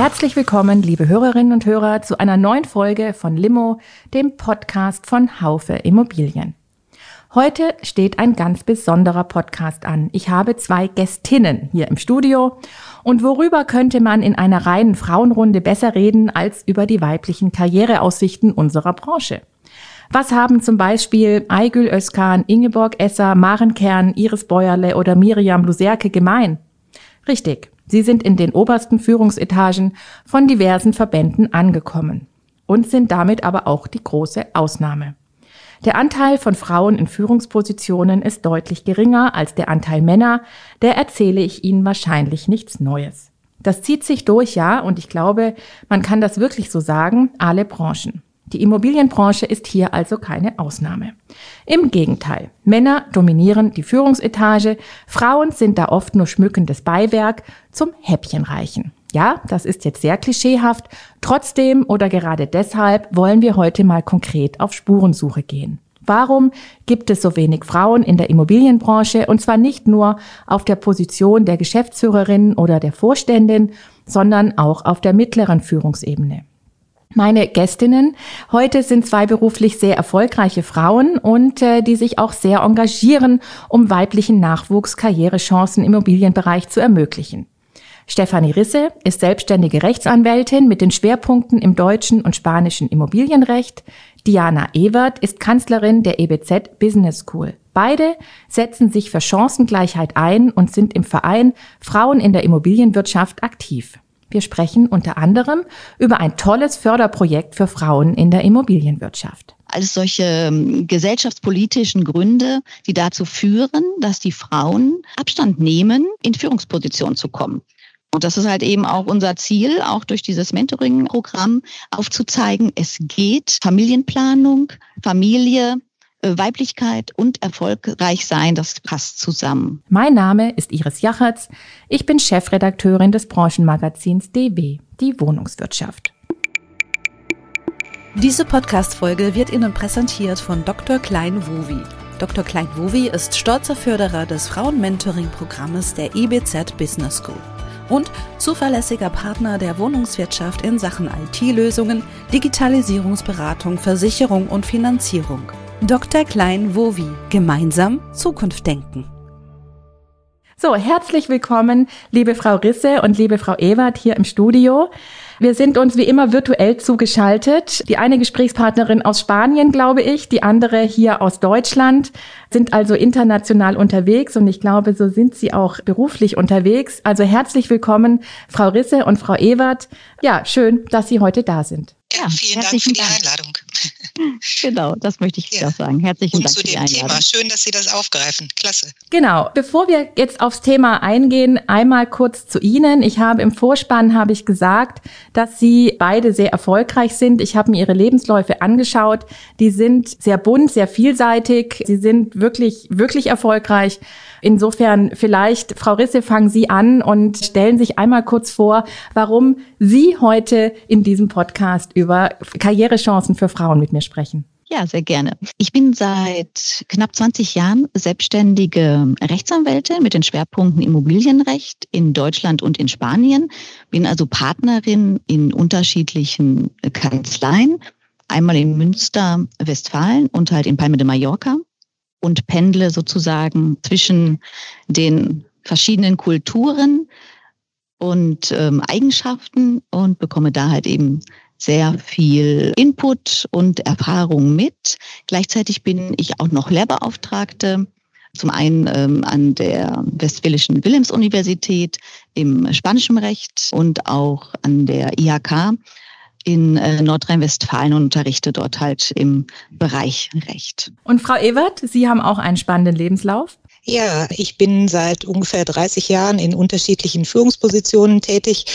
Herzlich willkommen, liebe Hörerinnen und Hörer, zu einer neuen Folge von Limo, dem Podcast von Haufe Immobilien. Heute steht ein ganz besonderer Podcast an. Ich habe zwei Gästinnen hier im Studio. Und worüber könnte man in einer reinen Frauenrunde besser reden als über die weiblichen Karriereaussichten unserer Branche? Was haben zum Beispiel Aygül Özkan, Ingeborg Esser, Maren Kern, Iris Bäuerle oder Miriam Luserke gemein? Richtig. Sie sind in den obersten Führungsetagen von diversen Verbänden angekommen und sind damit aber auch die große Ausnahme. Der Anteil von Frauen in Führungspositionen ist deutlich geringer als der Anteil Männer, der erzähle ich Ihnen wahrscheinlich nichts Neues. Das zieht sich durch, ja, und ich glaube, man kann das wirklich so sagen, alle Branchen. Die Immobilienbranche ist hier also keine Ausnahme. Im Gegenteil, Männer dominieren die Führungsetage, Frauen sind da oft nur schmückendes Beiwerk zum Häppchenreichen. Ja, das ist jetzt sehr klischeehaft, trotzdem oder gerade deshalb wollen wir heute mal konkret auf Spurensuche gehen. Warum gibt es so wenig Frauen in der Immobilienbranche und zwar nicht nur auf der Position der Geschäftsführerin oder der Vorständin, sondern auch auf der mittleren Führungsebene? Meine Gästinnen heute sind zwei beruflich sehr erfolgreiche Frauen und äh, die sich auch sehr engagieren, um weiblichen Nachwuchs Karrierechancen im Immobilienbereich zu ermöglichen. Stefanie Risse ist selbstständige Rechtsanwältin mit den Schwerpunkten im deutschen und spanischen Immobilienrecht. Diana Ewert ist Kanzlerin der EBZ Business School. Beide setzen sich für Chancengleichheit ein und sind im Verein Frauen in der Immobilienwirtschaft aktiv. Wir sprechen unter anderem über ein tolles Förderprojekt für Frauen in der Immobilienwirtschaft. Alles solche ähm, gesellschaftspolitischen Gründe, die dazu führen, dass die Frauen Abstand nehmen, in Führungspositionen zu kommen. Und das ist halt eben auch unser Ziel, auch durch dieses Mentoring-Programm aufzuzeigen, es geht Familienplanung, Familie, Weiblichkeit und erfolgreich sein, das passt zusammen. Mein Name ist Iris Jachertz. Ich bin Chefredakteurin des Branchenmagazins DW, die Wohnungswirtschaft. Diese Podcast-Folge wird Ihnen präsentiert von Dr. Klein-Wowi. Dr. Klein-Wowi ist stolzer Förderer des Frauen-Mentoring-Programmes der IBZ Business School und zuverlässiger Partner der Wohnungswirtschaft in Sachen IT-Lösungen, Digitalisierungsberatung, Versicherung und Finanzierung. Dr. Klein-Wowi. Gemeinsam Zukunft denken. So, herzlich willkommen, liebe Frau Risse und liebe Frau Ewert hier im Studio. Wir sind uns wie immer virtuell zugeschaltet. Die eine Gesprächspartnerin aus Spanien, glaube ich, die andere hier aus Deutschland, sind also international unterwegs und ich glaube, so sind sie auch beruflich unterwegs. Also herzlich willkommen, Frau Risse und Frau Ewert. Ja, schön, dass Sie heute da sind. Ja, vielen Dank für die Einladung. Genau, das möchte ich ja. sagen. Herzlichen Und Dank zu für die dem Einladung. Thema. Schön, dass Sie das aufgreifen. Klasse. Genau. Bevor wir jetzt aufs Thema eingehen, einmal kurz zu Ihnen. Ich habe im Vorspann habe ich gesagt, dass Sie beide sehr erfolgreich sind. Ich habe mir Ihre Lebensläufe angeschaut. Die sind sehr bunt, sehr vielseitig. Sie sind wirklich, wirklich erfolgreich. Insofern vielleicht, Frau Risse, fangen Sie an und stellen sich einmal kurz vor, warum Sie heute in diesem Podcast über Karrierechancen für Frauen mit mir sprechen. Ja, sehr gerne. Ich bin seit knapp 20 Jahren selbstständige Rechtsanwältin mit den Schwerpunkten Immobilienrecht in Deutschland und in Spanien. Bin also Partnerin in unterschiedlichen Kanzleien. Einmal in Münster, Westfalen und halt in Palme de Mallorca und pendle sozusagen zwischen den verschiedenen Kulturen und ähm, Eigenschaften und bekomme da halt eben sehr viel Input und Erfahrung mit. Gleichzeitig bin ich auch noch Lehrbeauftragte, zum einen ähm, an der Westfälischen Wilhelms-Universität im spanischen Recht und auch an der IHK in äh, Nordrhein-Westfalen und unterrichte dort halt im Bereich Recht. Und Frau Ewert, Sie haben auch einen spannenden Lebenslauf. Ja, ich bin seit ungefähr 30 Jahren in unterschiedlichen Führungspositionen tätig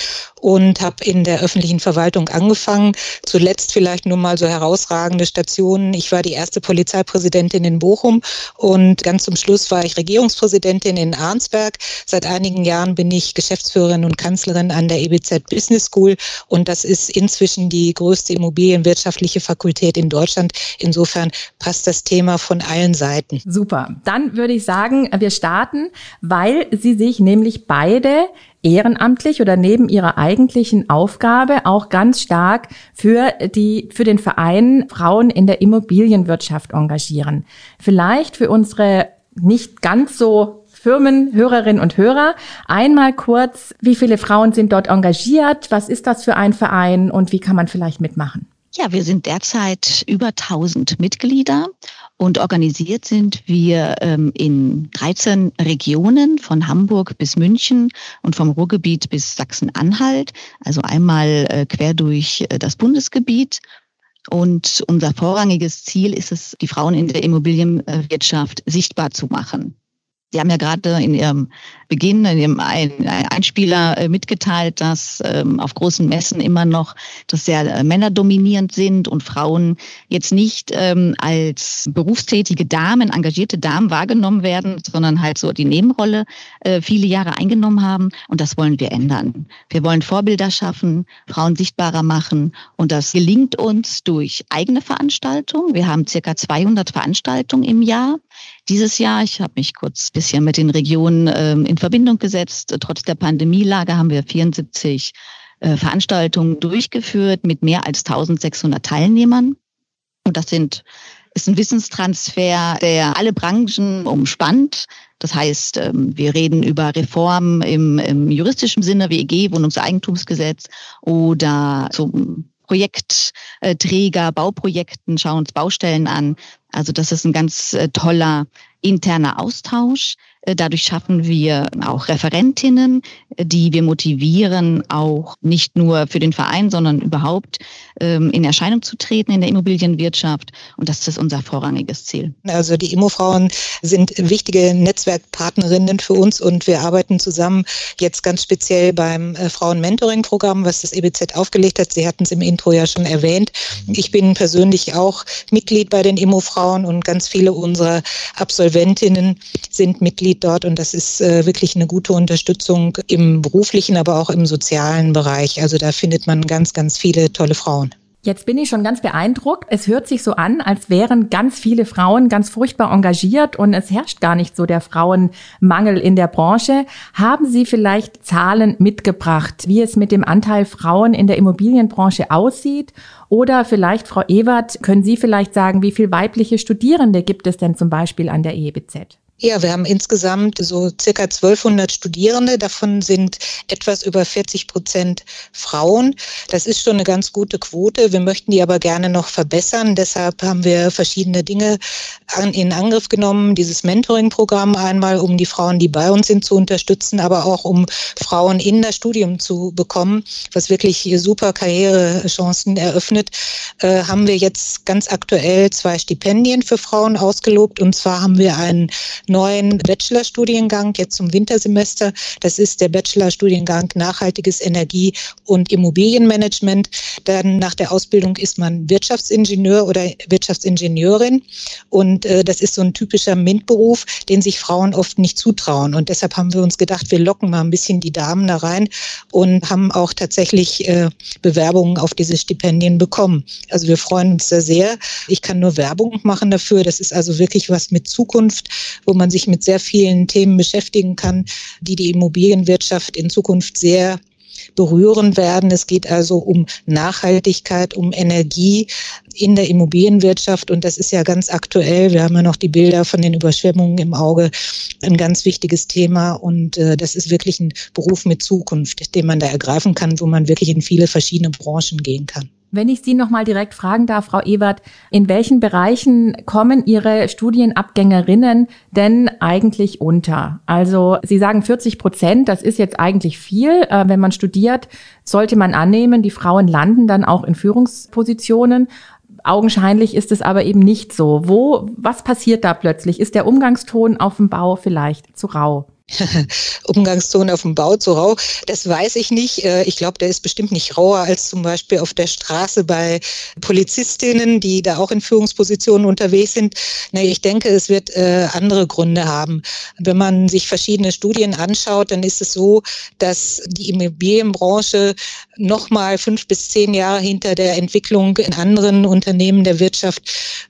und habe in der öffentlichen Verwaltung angefangen. Zuletzt vielleicht nur mal so herausragende Stationen. Ich war die erste Polizeipräsidentin in Bochum und ganz zum Schluss war ich Regierungspräsidentin in Arnsberg. Seit einigen Jahren bin ich Geschäftsführerin und Kanzlerin an der EBZ Business School und das ist inzwischen die größte immobilienwirtschaftliche Fakultät in Deutschland. Insofern passt das Thema von allen Seiten. Super. Dann würde ich sagen, wir starten, weil sie sich nämlich beide ehrenamtlich oder neben ihrer eigentlichen Aufgabe auch ganz stark für die, für den Verein Frauen in der Immobilienwirtschaft engagieren. Vielleicht für unsere nicht ganz so Firmenhörerinnen und Hörer. Einmal kurz, wie viele Frauen sind dort engagiert? Was ist das für ein Verein und wie kann man vielleicht mitmachen? Ja, wir sind derzeit über 1000 Mitglieder und organisiert sind wir ähm, in 13 Regionen von Hamburg bis München und vom Ruhrgebiet bis Sachsen-Anhalt, also einmal äh, quer durch äh, das Bundesgebiet. Und unser vorrangiges Ziel ist es, die Frauen in der Immobilienwirtschaft sichtbar zu machen. Sie haben ja gerade in Ihrem Beginn, in Ihrem Einspieler äh, mitgeteilt, dass ähm, auf großen Messen immer noch das sehr äh, männerdominierend sind und Frauen jetzt nicht ähm, als berufstätige Damen, engagierte Damen wahrgenommen werden, sondern halt so die Nebenrolle äh, viele Jahre eingenommen haben. Und das wollen wir ändern. Wir wollen Vorbilder schaffen, Frauen sichtbarer machen. Und das gelingt uns durch eigene Veranstaltungen. Wir haben circa 200 Veranstaltungen im Jahr dieses Jahr. Ich habe mich kurz bisschen mit den Regionen ähm, in Verbindung gesetzt. Trotz der Pandemielage haben wir 74 äh, Veranstaltungen durchgeführt mit mehr als 1600 Teilnehmern. Und das sind ist ein Wissenstransfer, der alle Branchen umspannt. Das heißt, ähm, wir reden über Reformen im, im juristischen Sinne, WEG, Wohnungseigentumsgesetz oder zum Projektträger, Bauprojekten, schauen uns Baustellen an. Also das ist ein ganz äh, toller interner Austausch. Dadurch schaffen wir auch Referentinnen, die wir motivieren, auch nicht nur für den Verein, sondern überhaupt ähm, in Erscheinung zu treten in der Immobilienwirtschaft. Und das ist unser vorrangiges Ziel. Also die Immofrauen sind wichtige Netzwerkpartnerinnen für uns und wir arbeiten zusammen jetzt ganz speziell beim äh, Frauen-Mentoring-Programm, was das EBZ aufgelegt hat. Sie hatten es im Intro ja schon erwähnt. Ich bin persönlich auch Mitglied bei den Immofrauen und ganz viele unserer Absolventinnen sind Mitglied Mitglied dort und das ist äh, wirklich eine gute Unterstützung im beruflichen, aber auch im sozialen Bereich. Also da findet man ganz, ganz viele tolle Frauen. Jetzt bin ich schon ganz beeindruckt. Es hört sich so an, als wären ganz viele Frauen ganz furchtbar engagiert und es herrscht gar nicht so der Frauenmangel in der Branche. Haben Sie vielleicht Zahlen mitgebracht, wie es mit dem Anteil Frauen in der Immobilienbranche aussieht? Oder vielleicht, Frau Ewert, können Sie vielleicht sagen, wie viele weibliche Studierende gibt es denn zum Beispiel an der EBZ? Ja, wir haben insgesamt so circa 1200 Studierende. Davon sind etwas über 40 Prozent Frauen. Das ist schon eine ganz gute Quote. Wir möchten die aber gerne noch verbessern. Deshalb haben wir verschiedene Dinge in Angriff genommen. Dieses Mentoring-Programm einmal, um die Frauen, die bei uns sind, zu unterstützen, aber auch um Frauen in das Studium zu bekommen, was wirklich super Karrierechancen eröffnet, äh, haben wir jetzt ganz aktuell zwei Stipendien für Frauen ausgelobt. Und zwar haben wir einen neuen Bachelorstudiengang jetzt zum Wintersemester. Das ist der Bachelorstudiengang Nachhaltiges Energie- und Immobilienmanagement. Dann nach der Ausbildung ist man Wirtschaftsingenieur oder Wirtschaftsingenieurin. Und äh, das ist so ein typischer MINT-Beruf, den sich Frauen oft nicht zutrauen. Und deshalb haben wir uns gedacht, wir locken mal ein bisschen die Damen da rein und haben auch tatsächlich äh, Bewerbungen auf diese Stipendien bekommen. Also wir freuen uns da sehr. Ich kann nur Werbung machen dafür. Das ist also wirklich was mit Zukunft, wo man sich mit sehr vielen Themen beschäftigen kann, die die Immobilienwirtschaft in Zukunft sehr berühren werden. Es geht also um Nachhaltigkeit, um Energie in der Immobilienwirtschaft. Und das ist ja ganz aktuell. Wir haben ja noch die Bilder von den Überschwemmungen im Auge. Ein ganz wichtiges Thema. Und äh, das ist wirklich ein Beruf mit Zukunft, den man da ergreifen kann, wo man wirklich in viele verschiedene Branchen gehen kann. Wenn ich Sie noch mal direkt fragen darf, Frau Ewert, in welchen Bereichen kommen Ihre Studienabgängerinnen denn eigentlich unter? Also Sie sagen 40 Prozent, das ist jetzt eigentlich viel. Äh, wenn man studiert, sollte man annehmen, die Frauen landen dann auch in Führungspositionen. augenscheinlich ist es aber eben nicht so. Wo, was passiert da plötzlich? Ist der Umgangston auf dem Bau vielleicht zu rau? Umgangston auf dem Bau zu rau, das weiß ich nicht. Äh, ich glaube, der ist bestimmt nicht rauer als zum Beispiel auf der Straße bei Polizistinnen, die da auch in Führungspositionen unterwegs sind. Nee, ich denke, es wird äh, andere Gründe haben. Wenn man sich verschiedene Studien anschaut, dann ist es so, dass die Immobilienbranche noch mal fünf bis zehn Jahre hinter der Entwicklung in anderen Unternehmen der Wirtschaft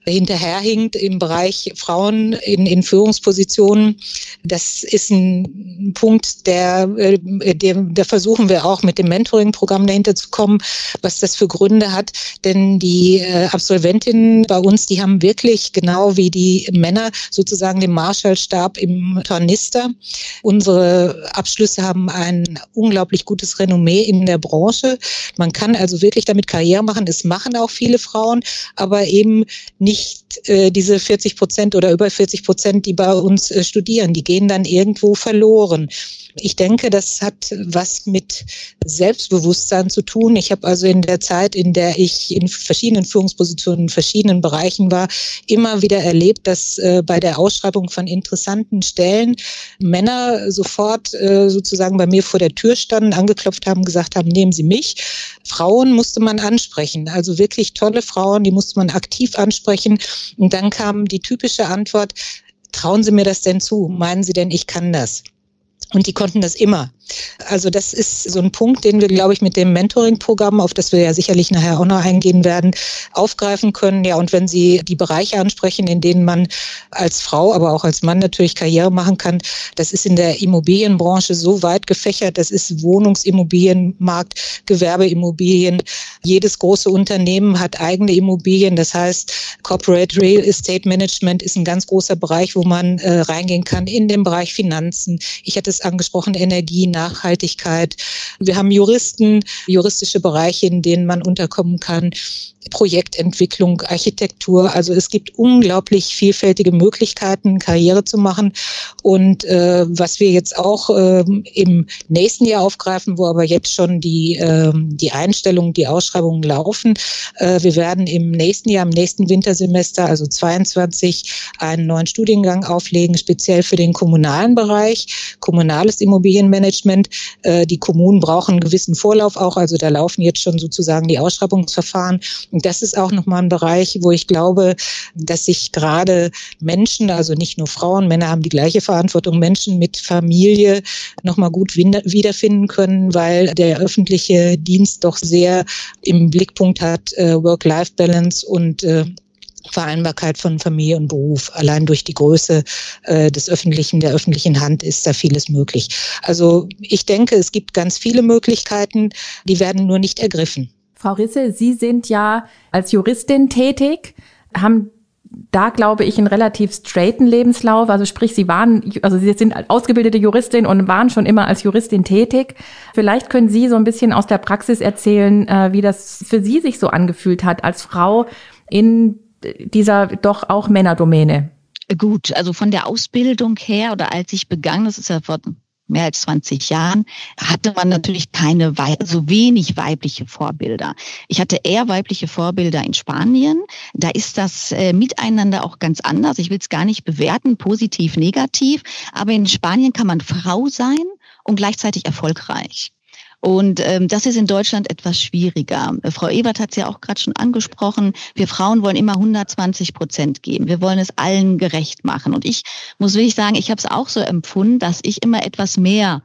hinterherhinkt im Bereich Frauen in, in Führungspositionen. Das ist ein ein Punkt, der, äh, der, der versuchen wir auch mit dem Mentoring-Programm dahinter zu kommen, was das für Gründe hat. Denn die äh, Absolventinnen bei uns, die haben wirklich genau wie die Männer sozusagen den Marshallstab im Tornister. Unsere Abschlüsse haben ein unglaublich gutes Renommee in der Branche. Man kann also wirklich damit Karriere machen. Es machen auch viele Frauen, aber eben nicht äh, diese 40 Prozent oder über 40 Prozent, die bei uns äh, studieren. Die gehen dann irgendwo verloren. Ich denke, das hat was mit Selbstbewusstsein zu tun. Ich habe also in der Zeit, in der ich in verschiedenen Führungspositionen, in verschiedenen Bereichen war, immer wieder erlebt, dass äh, bei der Ausschreibung von interessanten Stellen Männer sofort äh, sozusagen bei mir vor der Tür standen, angeklopft haben, gesagt haben, nehmen Sie mich. Frauen musste man ansprechen, also wirklich tolle Frauen, die musste man aktiv ansprechen. Und dann kam die typische Antwort, trauen Sie mir das denn zu? Meinen Sie denn, ich kann das? Und die konnten das immer. Also das ist so ein Punkt, den wir, glaube ich, mit dem Mentoring-Programm, auf das wir ja sicherlich nachher auch noch eingehen werden, aufgreifen können. Ja, und wenn Sie die Bereiche ansprechen, in denen man als Frau, aber auch als Mann natürlich Karriere machen kann, das ist in der Immobilienbranche so weit gefächert. Das ist Wohnungsimmobilienmarkt, Gewerbeimmobilien. Jedes große Unternehmen hat eigene Immobilien. Das heißt, Corporate Real Estate Management ist ein ganz großer Bereich, wo man äh, reingehen kann in den Bereich Finanzen. Ich hatte es angesprochen, Energie, Nachhaltigkeit. Wir haben Juristen, juristische Bereiche, in denen man unterkommen kann. Projektentwicklung, Architektur. Also es gibt unglaublich vielfältige Möglichkeiten, Karriere zu machen. Und äh, was wir jetzt auch äh, im nächsten Jahr aufgreifen, wo aber jetzt schon die, äh, die Einstellungen, die Ausschreibungen laufen. Äh, wir werden im nächsten Jahr, im nächsten Wintersemester, also 22, einen neuen Studiengang auflegen, speziell für den kommunalen Bereich, kommunales Immobilienmanagement. Äh, die Kommunen brauchen einen gewissen Vorlauf auch, also da laufen jetzt schon sozusagen die Ausschreibungsverfahren. Und das ist auch nochmal ein Bereich, wo ich glaube, dass sich gerade Menschen, also nicht nur Frauen, Männer haben die gleiche Verantwortung, Menschen mit Familie nochmal gut wiederfinden können, weil der öffentliche Dienst doch sehr im Blickpunkt hat, äh, Work-Life-Balance und äh, Vereinbarkeit von Familie und Beruf. Allein durch die Größe äh, des öffentlichen, der öffentlichen Hand ist da vieles möglich. Also ich denke, es gibt ganz viele Möglichkeiten, die werden nur nicht ergriffen. Frau Risse, Sie sind ja als Juristin tätig, haben da glaube ich einen relativ straighten Lebenslauf. Also sprich, Sie waren, also Sie sind ausgebildete Juristin und waren schon immer als Juristin tätig. Vielleicht können Sie so ein bisschen aus der Praxis erzählen, äh, wie das für Sie sich so angefühlt hat als Frau in dieser doch auch Männerdomäne. Gut, also von der Ausbildung her oder als ich begann, das ist ja vor mehr als 20 Jahren, hatte man natürlich keine, so wenig weibliche Vorbilder. Ich hatte eher weibliche Vorbilder in Spanien. Da ist das äh, Miteinander auch ganz anders. Ich will es gar nicht bewerten, positiv, negativ. Aber in Spanien kann man Frau sein und gleichzeitig erfolgreich. Und ähm, das ist in Deutschland etwas schwieriger. Frau Ebert hat es ja auch gerade schon angesprochen. Wir Frauen wollen immer 120 Prozent geben. Wir wollen es allen gerecht machen. Und ich muss wirklich sagen, ich habe es auch so empfunden, dass ich immer etwas mehr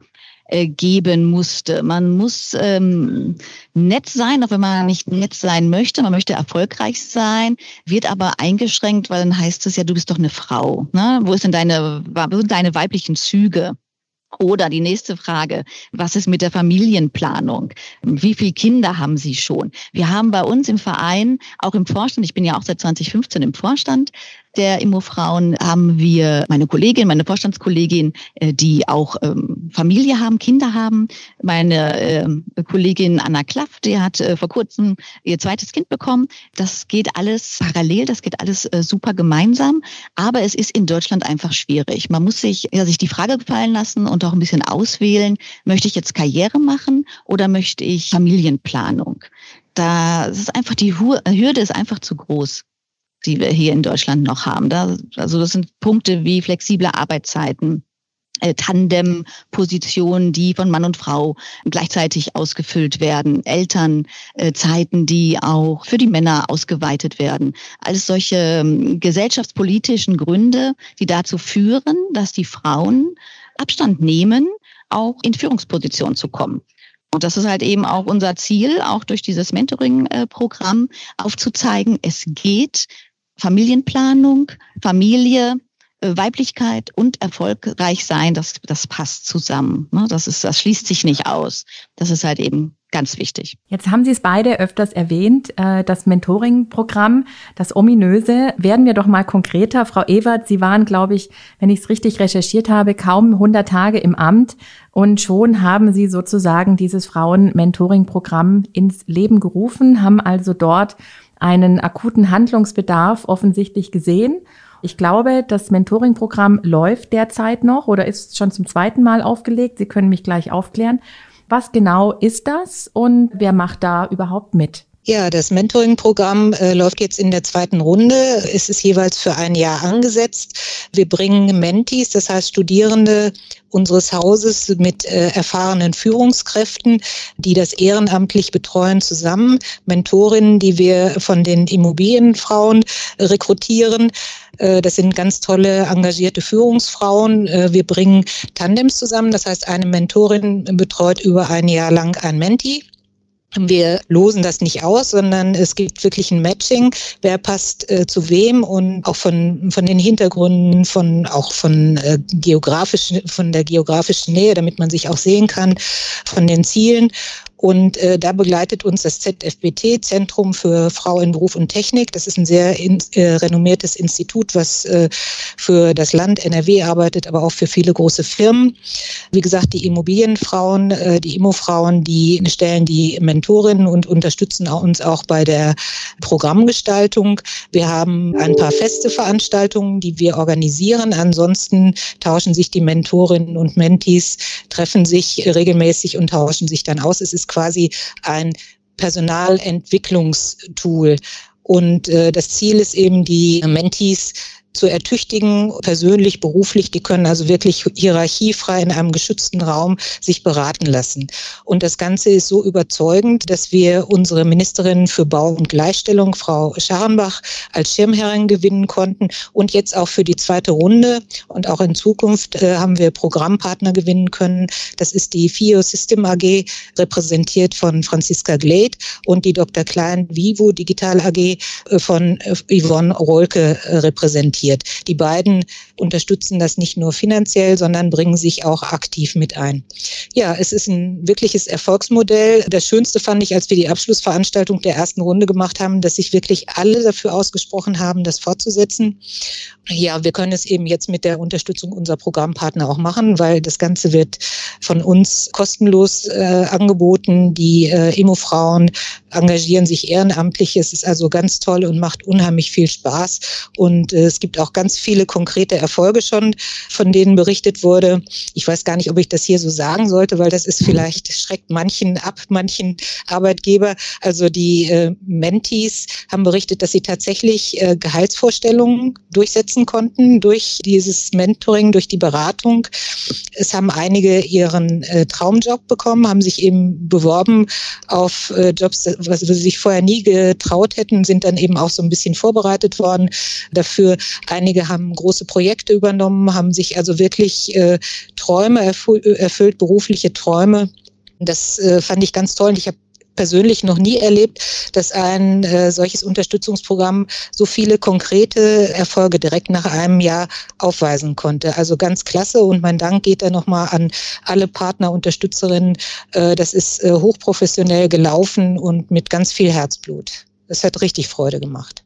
äh, geben musste. Man muss ähm, nett sein, auch wenn man nicht nett sein möchte. Man möchte erfolgreich sein, wird aber eingeschränkt, weil dann heißt es ja, du bist doch eine Frau. Ne? Wo ist denn deine, wo sind deine weiblichen Züge? Oder die nächste Frage, was ist mit der Familienplanung? Wie viele Kinder haben Sie schon? Wir haben bei uns im Verein, auch im Vorstand, ich bin ja auch seit 2015 im Vorstand, der Immofrauen haben wir meine Kollegin, meine Vorstandskollegin, äh, die auch ähm, Familie haben, Kinder haben. Meine äh, Kollegin Anna Klaff, die hat äh, vor kurzem ihr zweites Kind bekommen. Das geht alles parallel, das geht alles äh, super gemeinsam. Aber es ist in Deutschland einfach schwierig. Man muss sich, ja, sich die Frage gefallen lassen und auch ein bisschen auswählen, möchte ich jetzt Karriere machen oder möchte ich Familienplanung? da ist einfach die Hürde ist einfach zu groß, die wir hier in Deutschland noch haben. Da, also das sind Punkte wie flexible Arbeitszeiten, äh, Tandem-Positionen, die von Mann und Frau gleichzeitig ausgefüllt werden, Elternzeiten, die auch für die Männer ausgeweitet werden. Alles solche ähm, gesellschaftspolitischen Gründe, die dazu führen, dass die Frauen Abstand nehmen, auch in Führungspositionen zu kommen. Und das ist halt eben auch unser Ziel, auch durch dieses Mentoring-Programm aufzuzeigen, es geht Familienplanung, Familie, äh, Weiblichkeit und erfolgreich sein, das, das passt zusammen. Ne? Das, ist, das schließt sich nicht aus. Das ist halt eben ganz wichtig. Jetzt haben Sie es beide öfters erwähnt, äh, das Mentoring-Programm, das ominöse. Werden wir doch mal konkreter. Frau Ewert, Sie waren, glaube ich, wenn ich es richtig recherchiert habe, kaum 100 Tage im Amt und schon haben Sie sozusagen dieses Frauen-Mentoring-Programm ins Leben gerufen, haben also dort einen akuten Handlungsbedarf offensichtlich gesehen ich glaube, das Mentoring-Programm läuft derzeit noch oder ist schon zum zweiten Mal aufgelegt. Sie können mich gleich aufklären. Was genau ist das und wer macht da überhaupt mit? Ja, das Mentoring-Programm äh, läuft jetzt in der zweiten Runde. Es ist jeweils für ein Jahr angesetzt. Wir bringen Mentis, das heißt Studierende unseres Hauses mit äh, erfahrenen Führungskräften, die das ehrenamtlich betreuen, zusammen. Mentorinnen, die wir von den Immobilienfrauen rekrutieren. Äh, das sind ganz tolle, engagierte Führungsfrauen. Äh, wir bringen Tandems zusammen. Das heißt, eine Mentorin betreut über ein Jahr lang ein Menti. Wir losen das nicht aus, sondern es gibt wirklich ein Matching, wer passt äh, zu wem und auch von, von den Hintergründen, von auch von äh, geografischen, von der geografischen Nähe, damit man sich auch sehen kann, von den Zielen. Und äh, da begleitet uns das ZFBT, Zentrum für Frau in Beruf und Technik. Das ist ein sehr in, äh, renommiertes Institut, was äh, für das Land NRW arbeitet, aber auch für viele große Firmen. Wie gesagt, die Immobilienfrauen, äh, die Immofrauen, die stellen die Mentorinnen und unterstützen uns auch bei der Programmgestaltung. Wir haben ein paar feste Veranstaltungen, die wir organisieren. Ansonsten tauschen sich die Mentorinnen und Mentees, treffen sich regelmäßig und tauschen sich dann aus. Es ist quasi ein Personalentwicklungstool. Und äh, das Ziel ist eben, die Mentees zu ertüchtigen, persönlich, beruflich. Die können also wirklich hierarchiefrei in einem geschützten Raum sich beraten lassen. Und das Ganze ist so überzeugend, dass wir unsere Ministerin für Bau und Gleichstellung, Frau Scharenbach, als Schirmherrin gewinnen konnten und jetzt auch für die zweite Runde und auch in Zukunft äh, haben wir Programmpartner gewinnen können. Das ist die FIO System AG, repräsentiert von Franziska Glade und die Dr. Klein Vivo Digital AG äh, von äh, Yvonne Rolke äh, repräsentiert investiert. Die beiden unterstützen das nicht nur finanziell, sondern bringen sich auch aktiv mit ein. Ja, es ist ein wirkliches Erfolgsmodell. Das Schönste fand ich, als wir die Abschlussveranstaltung der ersten Runde gemacht haben, dass sich wirklich alle dafür ausgesprochen haben, das fortzusetzen. Ja, wir können es eben jetzt mit der Unterstützung unserer Programmpartner auch machen, weil das Ganze wird von uns kostenlos äh, angeboten. Die äh, Emo-Frauen engagieren sich ehrenamtlich. Es ist also ganz toll und macht unheimlich viel Spaß. Und äh, es gibt auch ganz viele konkrete Erfolge schon, von denen berichtet wurde. Ich weiß gar nicht, ob ich das hier so sagen sollte, weil das ist vielleicht, schreckt manchen ab, manchen Arbeitgeber. Also die äh, Mentees haben berichtet, dass sie tatsächlich äh, Gehaltsvorstellungen durchsetzen konnten durch dieses Mentoring, durch die Beratung. Es haben einige ihren äh, Traumjob bekommen, haben sich eben beworben auf äh, Jobs, was sie sich vorher nie getraut hätten, sind dann eben auch so ein bisschen vorbereitet worden dafür. Einige haben große Projekte übernommen, haben sich also wirklich äh, Träume erfüllt, erfüllt, berufliche Träume. Das äh, fand ich ganz toll. Und ich habe persönlich noch nie erlebt, dass ein äh, solches Unterstützungsprogramm so viele konkrete Erfolge direkt nach einem Jahr aufweisen konnte. Also ganz klasse und mein Dank geht da nochmal an alle Partner, Unterstützerinnen. Äh, das ist äh, hochprofessionell gelaufen und mit ganz viel Herzblut. Das hat richtig Freude gemacht.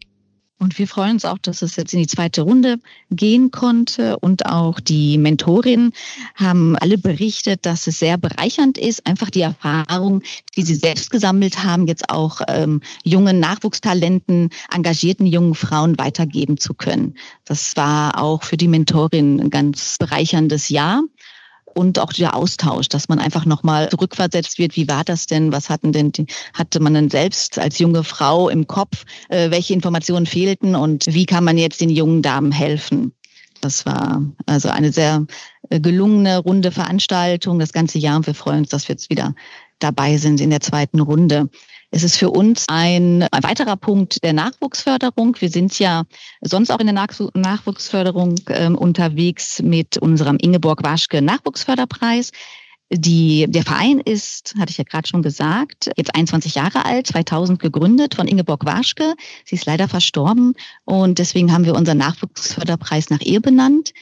Und wir freuen uns auch, dass es jetzt in die zweite Runde gehen konnte. Und auch die Mentorinnen haben alle berichtet, dass es sehr bereichernd ist, einfach die Erfahrung, die sie selbst gesammelt haben, jetzt auch ähm, jungen Nachwuchstalenten, engagierten jungen Frauen weitergeben zu können. Das war auch für die Mentorin ein ganz bereicherndes Jahr. Und auch der Austausch, dass man einfach nochmal zurückversetzt wird. Wie war das denn? Was hatten denn, hatte man denn selbst als junge Frau im Kopf? Äh, welche Informationen fehlten und wie kann man jetzt den jungen Damen helfen? Das war also eine sehr äh, gelungene, runde Veranstaltung das ganze Jahr und wir freuen uns, dass wir jetzt wieder dabei sind in der zweiten Runde. Es ist für uns ein, ein weiterer Punkt der Nachwuchsförderung. Wir sind ja sonst auch in der Nachwuchsförderung äh, unterwegs mit unserem Ingeborg Waschke Nachwuchsförderpreis. Die, der Verein ist, hatte ich ja gerade schon gesagt, jetzt 21 Jahre alt, 2000 gegründet von Ingeborg Waschke. Sie ist leider verstorben und deswegen haben wir unseren Nachwuchsförderpreis nach ihr benannt.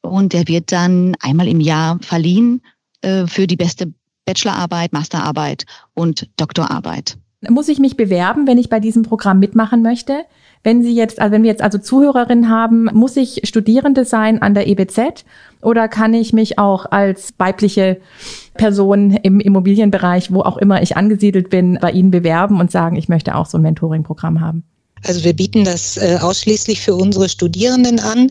Und der wird dann einmal im Jahr verliehen äh, für die beste Bachelorarbeit, Masterarbeit und Doktorarbeit. Muss ich mich bewerben, wenn ich bei diesem Programm mitmachen möchte? Wenn Sie jetzt, also wenn wir jetzt also Zuhörerinnen haben, muss ich Studierende sein an der EBZ oder kann ich mich auch als weibliche Person im Immobilienbereich, wo auch immer ich angesiedelt bin, bei Ihnen bewerben und sagen, ich möchte auch so ein Mentoring-Programm haben? Also wir bieten das äh, ausschließlich für unsere Studierenden an.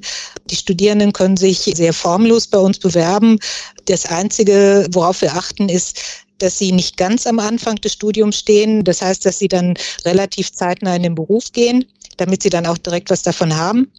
Die Studierenden können sich sehr formlos bei uns bewerben. Das Einzige, worauf wir achten, ist, dass sie nicht ganz am Anfang des Studiums stehen. Das heißt, dass sie dann relativ zeitnah in den Beruf gehen, damit sie dann auch direkt was davon haben.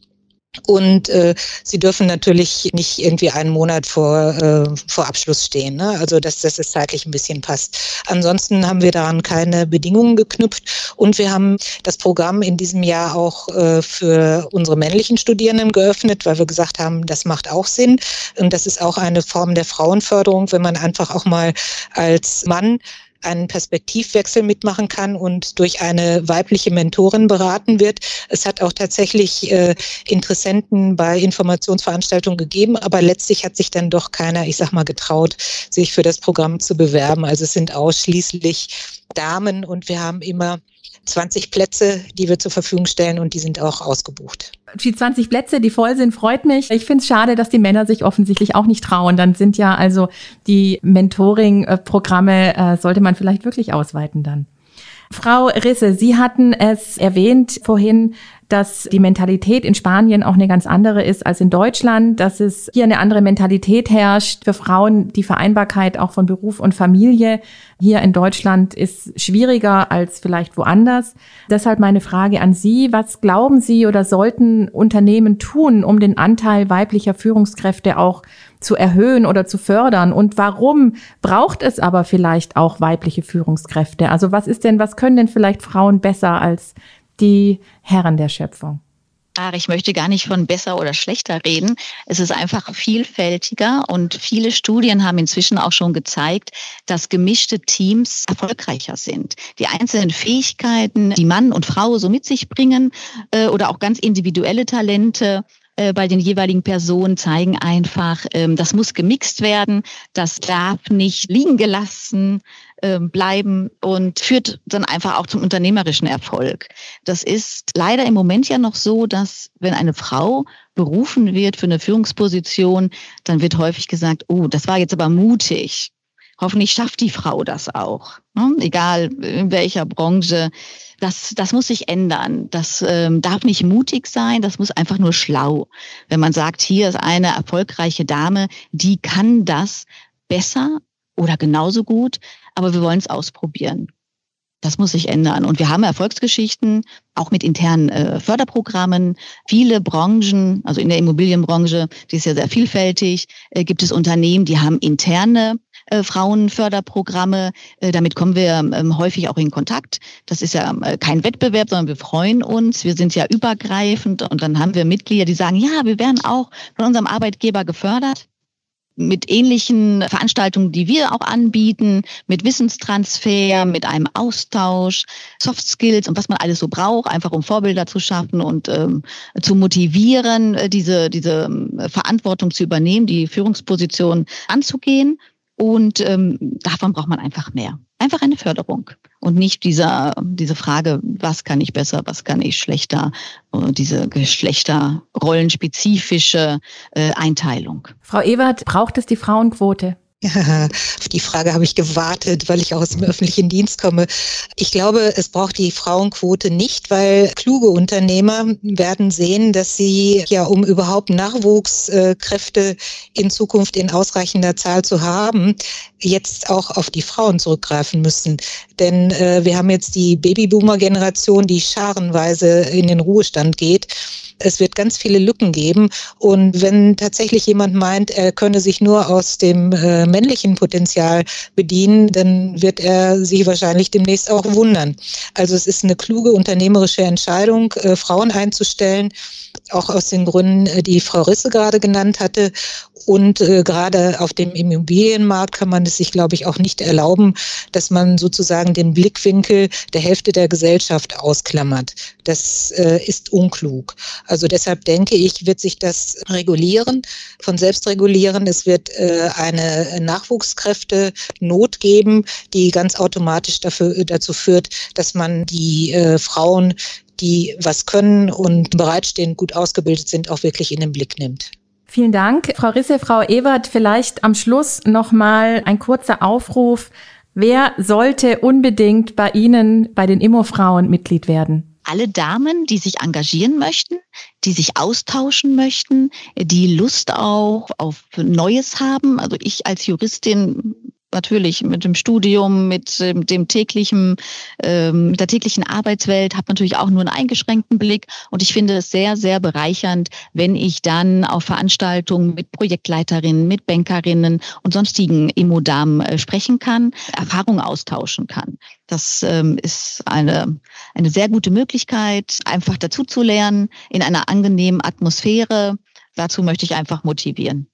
Und äh, sie dürfen natürlich nicht irgendwie einen Monat vor, äh, vor Abschluss stehen. Ne? Also dass, dass es zeitlich ein bisschen passt. Ansonsten haben wir daran keine Bedingungen geknüpft. Und wir haben das Programm in diesem Jahr auch äh, für unsere männlichen Studierenden geöffnet, weil wir gesagt haben, das macht auch Sinn. Und das ist auch eine Form der Frauenförderung, wenn man einfach auch mal als Mann einen Perspektivwechsel mitmachen kann und durch eine weibliche Mentorin beraten wird. Es hat auch tatsächlich äh, Interessenten bei Informationsveranstaltungen gegeben, aber letztlich hat sich dann doch keiner, ich sag mal, getraut, sich für das Programm zu bewerben. Also es sind ausschließlich Damen und wir haben immer 20 Plätze, die wir zur Verfügung stellen und die sind auch ausgebucht. Die 20 Plätze, die voll sind, freut mich. Ich finde es schade, dass die Männer sich offensichtlich auch nicht trauen. Dann sind ja also die Mentoring-Programme, äh, sollte man vielleicht wirklich ausweiten dann. Frau Risse, Sie hatten es erwähnt vorhin, dass die Mentalität in Spanien auch eine ganz andere ist als in Deutschland, dass es hier eine andere Mentalität herrscht für Frauen, die Vereinbarkeit auch von Beruf und Familie hier in Deutschland ist schwieriger als vielleicht woanders. Deshalb meine Frage an Sie, was glauben Sie oder sollten Unternehmen tun, um den Anteil weiblicher Führungskräfte auch zu erhöhen oder zu fördern? Und warum braucht es aber vielleicht auch weibliche Führungskräfte? Also was ist denn, was können denn vielleicht Frauen besser als die Herren der Schöpfung? Ach, ich möchte gar nicht von besser oder schlechter reden. Es ist einfach vielfältiger und viele Studien haben inzwischen auch schon gezeigt, dass gemischte Teams erfolgreicher sind. Die einzelnen Fähigkeiten, die Mann und Frau so mit sich bringen äh, oder auch ganz individuelle Talente äh, bei den jeweiligen Personen zeigen einfach, ähm, das muss gemixt werden, das darf nicht liegen gelassen ähm, bleiben und führt dann einfach auch zum unternehmerischen Erfolg. Das ist leider im Moment ja noch so, dass wenn eine Frau berufen wird für eine Führungsposition, dann wird häufig gesagt, oh, das war jetzt aber mutig. Hoffentlich schafft die Frau das auch. Ne? Egal in welcher Branche. Das, das muss sich ändern. Das ähm, darf nicht mutig sein, das muss einfach nur schlau. Wenn man sagt, hier ist eine erfolgreiche Dame, die kann das besser oder genauso gut, aber wir wollen es ausprobieren. Das muss sich ändern. Und wir haben Erfolgsgeschichten, auch mit internen äh, Förderprogrammen. Viele Branchen, also in der Immobilienbranche, die ist ja sehr vielfältig, äh, gibt es Unternehmen, die haben interne äh, Frauenförderprogramme. Äh, damit kommen wir ähm, häufig auch in Kontakt. Das ist ja äh, kein Wettbewerb, sondern wir freuen uns. Wir sind ja übergreifend und dann haben wir Mitglieder, die sagen, ja, wir werden auch von unserem Arbeitgeber gefördert mit ähnlichen Veranstaltungen, die wir auch anbieten, mit Wissenstransfer, mit einem Austausch, Soft Skills und was man alles so braucht, einfach um Vorbilder zu schaffen und ähm, zu motivieren, diese, diese ähm, Verantwortung zu übernehmen, die Führungsposition anzugehen. Und ähm, davon braucht man einfach mehr. Einfach eine Förderung und nicht dieser, diese Frage, was kann ich besser, was kann ich schlechter, diese geschlechterrollenspezifische äh, Einteilung. Frau Ewert, braucht es die Frauenquote? Ja, auf die Frage habe ich gewartet, weil ich auch aus dem öffentlichen Dienst komme. Ich glaube, es braucht die Frauenquote nicht, weil kluge Unternehmer werden sehen, dass sie ja, um überhaupt Nachwuchskräfte in Zukunft in ausreichender Zahl zu haben, jetzt auch auf die Frauen zurückgreifen müssen. Denn äh, wir haben jetzt die Babyboomer-Generation, die scharenweise in den Ruhestand geht. Es wird ganz viele Lücken geben. Und wenn tatsächlich jemand meint, er könne sich nur aus dem äh, männlichen Potenzial bedienen, dann wird er sich wahrscheinlich demnächst auch wundern. Also es ist eine kluge unternehmerische Entscheidung, äh, Frauen einzustellen, auch aus den Gründen, äh, die Frau Risse gerade genannt hatte. Und äh, gerade auf dem Immobilienmarkt kann man es sich, glaube ich, auch nicht erlauben, dass man sozusagen den Blickwinkel der Hälfte der Gesellschaft ausklammert. Das äh, ist unklug. Also deshalb denke ich, wird sich das regulieren, von selbst regulieren. Es wird äh, eine Nachwuchskräfte Not geben, die ganz automatisch dafür, dazu führt, dass man die äh, Frauen die was können und bereitstehen, gut ausgebildet sind, auch wirklich in den Blick nimmt. Vielen Dank, Frau Risse, Frau Ewert. Vielleicht am Schluss noch mal ein kurzer Aufruf. Wer sollte unbedingt bei Ihnen, bei den Immo-Frauen Mitglied werden? alle Damen, die sich engagieren möchten, die sich austauschen möchten, die Lust auch auf Neues haben. Also ich als Juristin natürlich mit dem Studium, mit ähm, dem täglichen, ähm, mit der täglichen Arbeitswelt, habe natürlich auch nur einen eingeschränkten Blick. Und ich finde es sehr, sehr bereichernd, wenn ich dann auf Veranstaltungen mit Projektleiterinnen, mit Bankerinnen und sonstigen Immodamen äh, sprechen kann, Erfahrungen austauschen kann. Das ähm, ist eine, eine sehr gute Möglichkeit, einfach dazu zu lernen in einer angenehmen Atmosphäre. Dazu möchte ich einfach motivieren.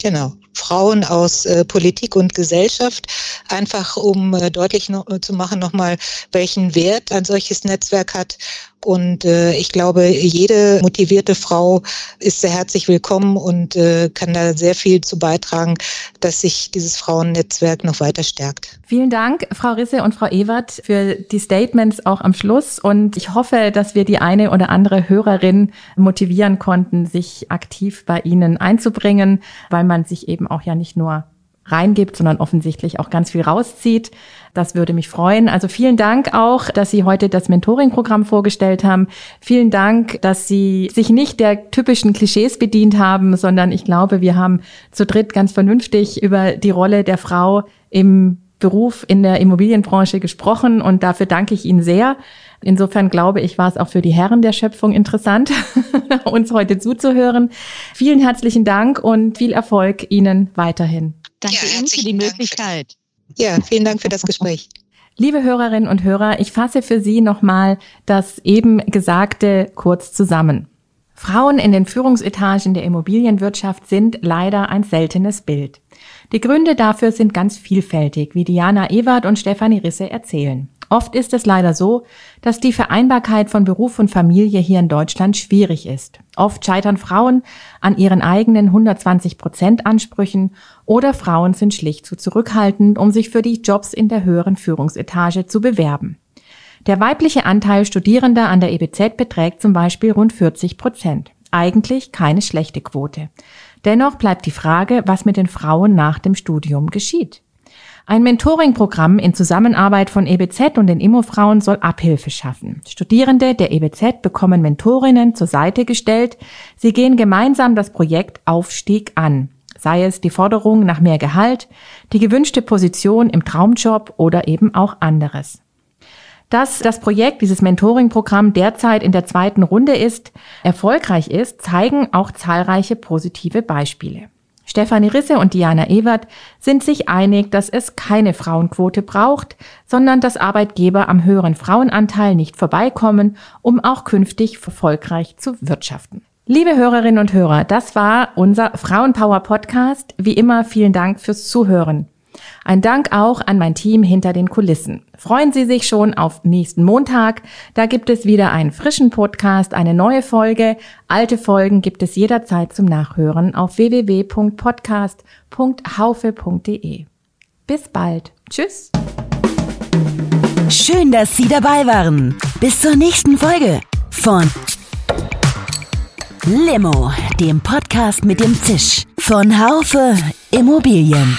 Genau. Frauen aus äh, Politik und Gesellschaft, einfach um äh, deutlich noch, äh, zu machen nochmal, welchen Wert ein solches Netzwerk hat und äh, ich glaube, jede motivierte Frau ist sehr herzlich willkommen und äh, kann da sehr viel zu beitragen, dass sich dieses Frauennetzwerk noch weiter stärkt. Vielen Dank, Frau Risse und Frau Ewert, für die Statements auch am Schluss. Und ich hoffe, dass wir die eine oder andere Hörerin motivieren konnten, sich aktiv bei Ihnen einzubringen, weil man sich eben auch ja nicht nur reingibt, sondern offensichtlich auch ganz viel rauszieht. Das würde mich freuen. Also vielen Dank auch, dass Sie heute das Mentoring-Programm vorgestellt haben. Vielen Dank, dass Sie sich nicht der typischen Klischees bedient haben, sondern ich glaube, wir haben zu dritt ganz vernünftig über die Rolle der Frau im Beruf in der Immobilienbranche gesprochen und dafür danke ich Ihnen sehr. Insofern glaube ich, war es auch für die Herren der Schöpfung interessant, uns heute zuzuhören. Vielen herzlichen Dank und viel Erfolg Ihnen weiterhin. Danke ja, Ihnen für die Möglichkeit. Ja, vielen Dank für das Gespräch. Liebe Hörerinnen und Hörer, ich fasse für Sie nochmal das eben Gesagte kurz zusammen. Frauen in den Führungsetagen der Immobilienwirtschaft sind leider ein seltenes Bild. Die Gründe dafür sind ganz vielfältig, wie Diana Ewert und Stefanie Risse erzählen. Oft ist es leider so, dass die Vereinbarkeit von Beruf und Familie hier in Deutschland schwierig ist. Oft scheitern Frauen an ihren eigenen 120 Prozent Ansprüchen oder Frauen sind schlicht zu zurückhaltend, um sich für die Jobs in der höheren Führungsetage zu bewerben. Der weibliche Anteil Studierender an der EBZ beträgt zum Beispiel rund 40 Prozent. Eigentlich keine schlechte Quote. Dennoch bleibt die Frage, was mit den Frauen nach dem Studium geschieht. Ein Mentoring-Programm in Zusammenarbeit von EBZ und den Immofrauen soll Abhilfe schaffen. Studierende der EBZ bekommen Mentorinnen zur Seite gestellt. Sie gehen gemeinsam das Projekt Aufstieg an. Sei es die Forderung nach mehr Gehalt, die gewünschte Position im Traumjob oder eben auch anderes. Dass das Projekt, dieses Mentoring-Programm derzeit in der zweiten Runde ist, erfolgreich ist, zeigen auch zahlreiche positive Beispiele. Stefanie Risse und Diana Ewert sind sich einig, dass es keine Frauenquote braucht, sondern dass Arbeitgeber am höheren Frauenanteil nicht vorbeikommen, um auch künftig erfolgreich zu wirtschaften. Liebe Hörerinnen und Hörer, das war unser Frauenpower Podcast. Wie immer vielen Dank fürs Zuhören. Ein Dank auch an mein Team hinter den Kulissen. Freuen Sie sich schon auf nächsten Montag. Da gibt es wieder einen frischen Podcast, eine neue Folge. Alte Folgen gibt es jederzeit zum Nachhören auf www.podcast.haufe.de. Bis bald. Tschüss. Schön, dass Sie dabei waren. Bis zur nächsten Folge von Limo, dem Podcast mit dem Zisch von Haufe Immobilien.